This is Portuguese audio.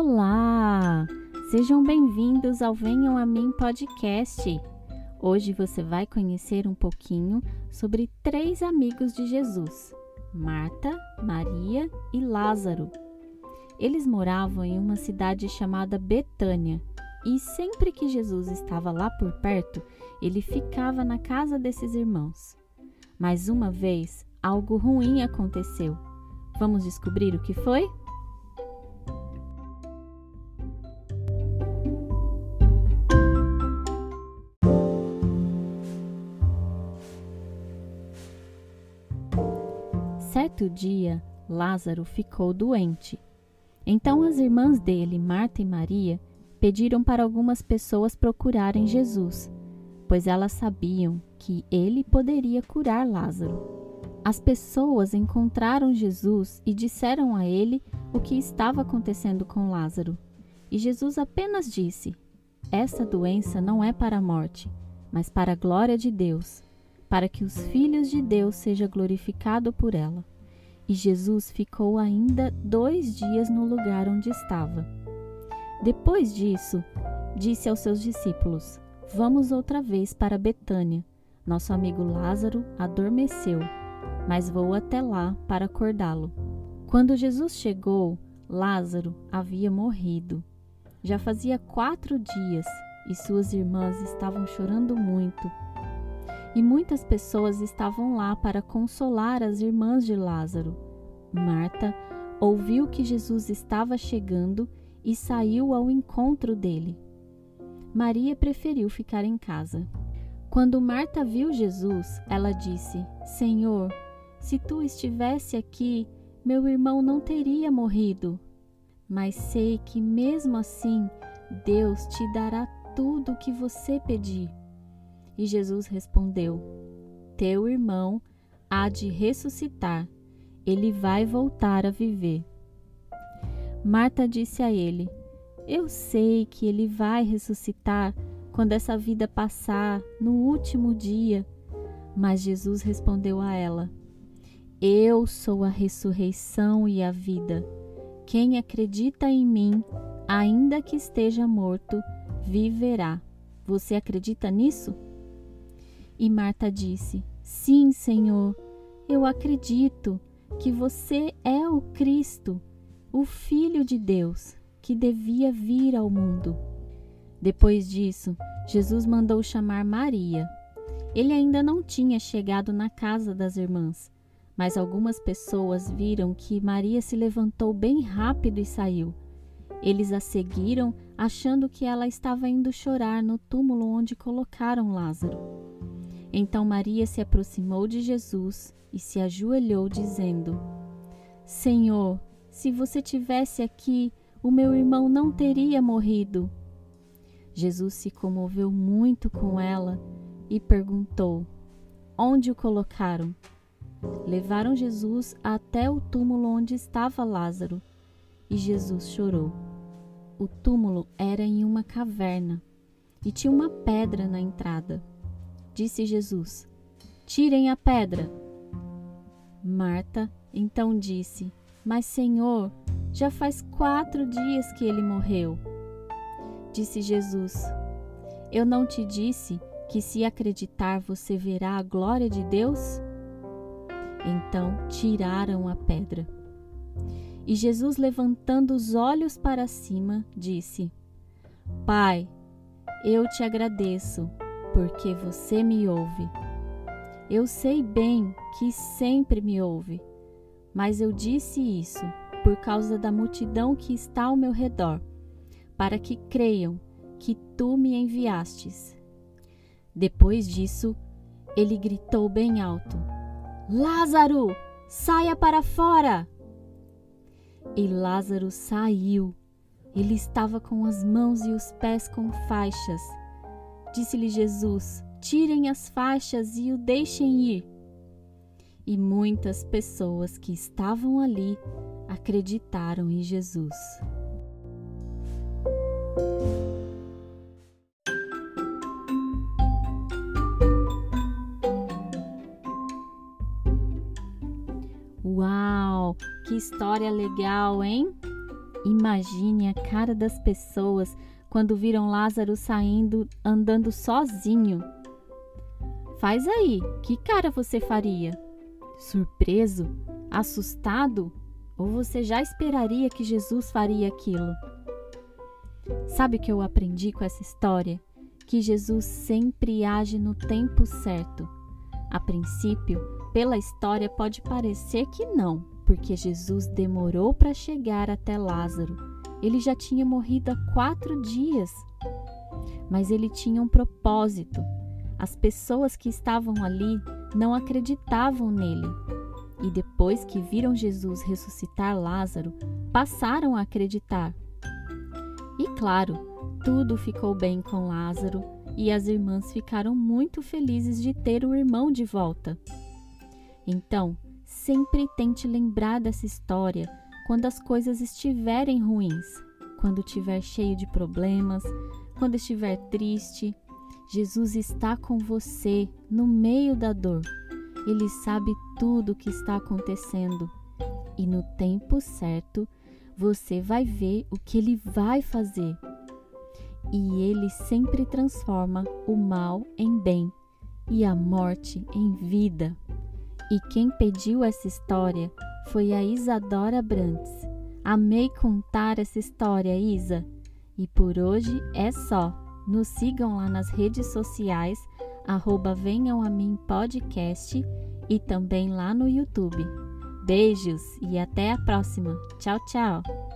Olá! Sejam bem-vindos ao Venham a Mim podcast. Hoje você vai conhecer um pouquinho sobre três amigos de Jesus: Marta, Maria e Lázaro. Eles moravam em uma cidade chamada Betânia e sempre que Jesus estava lá por perto, ele ficava na casa desses irmãos. Mas uma vez, algo ruim aconteceu. Vamos descobrir o que foi? Certo dia, Lázaro ficou doente. Então as irmãs dele, Marta e Maria, pediram para algumas pessoas procurarem Jesus, pois elas sabiam que ele poderia curar Lázaro. As pessoas encontraram Jesus e disseram a ele o que estava acontecendo com Lázaro. E Jesus apenas disse: Essa doença não é para a morte, mas para a glória de Deus, para que os filhos de Deus sejam glorificados por ela. E Jesus ficou ainda dois dias no lugar onde estava. Depois disso, disse aos seus discípulos: Vamos outra vez para Betânia. Nosso amigo Lázaro adormeceu, mas vou até lá para acordá-lo. Quando Jesus chegou, Lázaro havia morrido. Já fazia quatro dias e suas irmãs estavam chorando muito. E muitas pessoas estavam lá para consolar as irmãs de Lázaro. Marta ouviu que Jesus estava chegando e saiu ao encontro dele. Maria preferiu ficar em casa. Quando Marta viu Jesus, ela disse: Senhor, se tu estivesse aqui, meu irmão não teria morrido. Mas sei que mesmo assim Deus te dará tudo o que você pedir. E Jesus respondeu: Teu irmão há de ressuscitar, ele vai voltar a viver. Marta disse a ele: Eu sei que ele vai ressuscitar quando essa vida passar, no último dia. Mas Jesus respondeu a ela: Eu sou a ressurreição e a vida. Quem acredita em mim, ainda que esteja morto, viverá. Você acredita nisso? E Marta disse: Sim, Senhor, eu acredito que você é o Cristo, o Filho de Deus, que devia vir ao mundo. Depois disso, Jesus mandou chamar Maria. Ele ainda não tinha chegado na casa das irmãs, mas algumas pessoas viram que Maria se levantou bem rápido e saiu. Eles a seguiram, achando que ela estava indo chorar no túmulo onde colocaram Lázaro. Então Maria se aproximou de Jesus e se ajoelhou, dizendo: Senhor, se você tivesse aqui, o meu irmão não teria morrido. Jesus se comoveu muito com ela e perguntou: Onde o colocaram? Levaram Jesus até o túmulo onde estava Lázaro e Jesus chorou. O túmulo era em uma caverna e tinha uma pedra na entrada. Disse Jesus: Tirem a pedra. Marta então disse: Mas, Senhor, já faz quatro dias que ele morreu. Disse Jesus: Eu não te disse que se acreditar você verá a glória de Deus? Então tiraram a pedra. E Jesus, levantando os olhos para cima, disse: Pai, eu te agradeço, porque você me ouve. Eu sei bem que sempre me ouve, mas eu disse isso por causa da multidão que está ao meu redor para que creiam que tu me enviastes. Depois disso, ele gritou bem alto: Lázaro, saia para fora! E Lázaro saiu. Ele estava com as mãos e os pés com faixas. Disse-lhe Jesus: Tirem as faixas e o deixem ir. E muitas pessoas que estavam ali acreditaram em Jesus. Uau, que história legal, hein? Imagine a cara das pessoas quando viram Lázaro saindo andando sozinho. Faz aí, que cara você faria? Surpreso? Assustado? Ou você já esperaria que Jesus faria aquilo? Sabe o que eu aprendi com essa história? Que Jesus sempre age no tempo certo. A princípio, pela história pode parecer que não, porque Jesus demorou para chegar até Lázaro. Ele já tinha morrido há quatro dias. Mas ele tinha um propósito. As pessoas que estavam ali não acreditavam nele. E depois que viram Jesus ressuscitar Lázaro, passaram a acreditar. E claro, tudo ficou bem com Lázaro e as irmãs ficaram muito felizes de ter o irmão de volta. Então, sempre tente lembrar dessa história quando as coisas estiverem ruins, quando estiver cheio de problemas, quando estiver triste. Jesus está com você no meio da dor. Ele sabe tudo o que está acontecendo e no tempo certo você vai ver o que ele vai fazer. E ele sempre transforma o mal em bem e a morte em vida. E quem pediu essa história foi a Isadora Brantes. Amei contar essa história, Isa. E por hoje é só. Nos sigam lá nas redes sociais, arroba Venham a Mim Podcast e também lá no YouTube. Beijos e até a próxima. Tchau, tchau!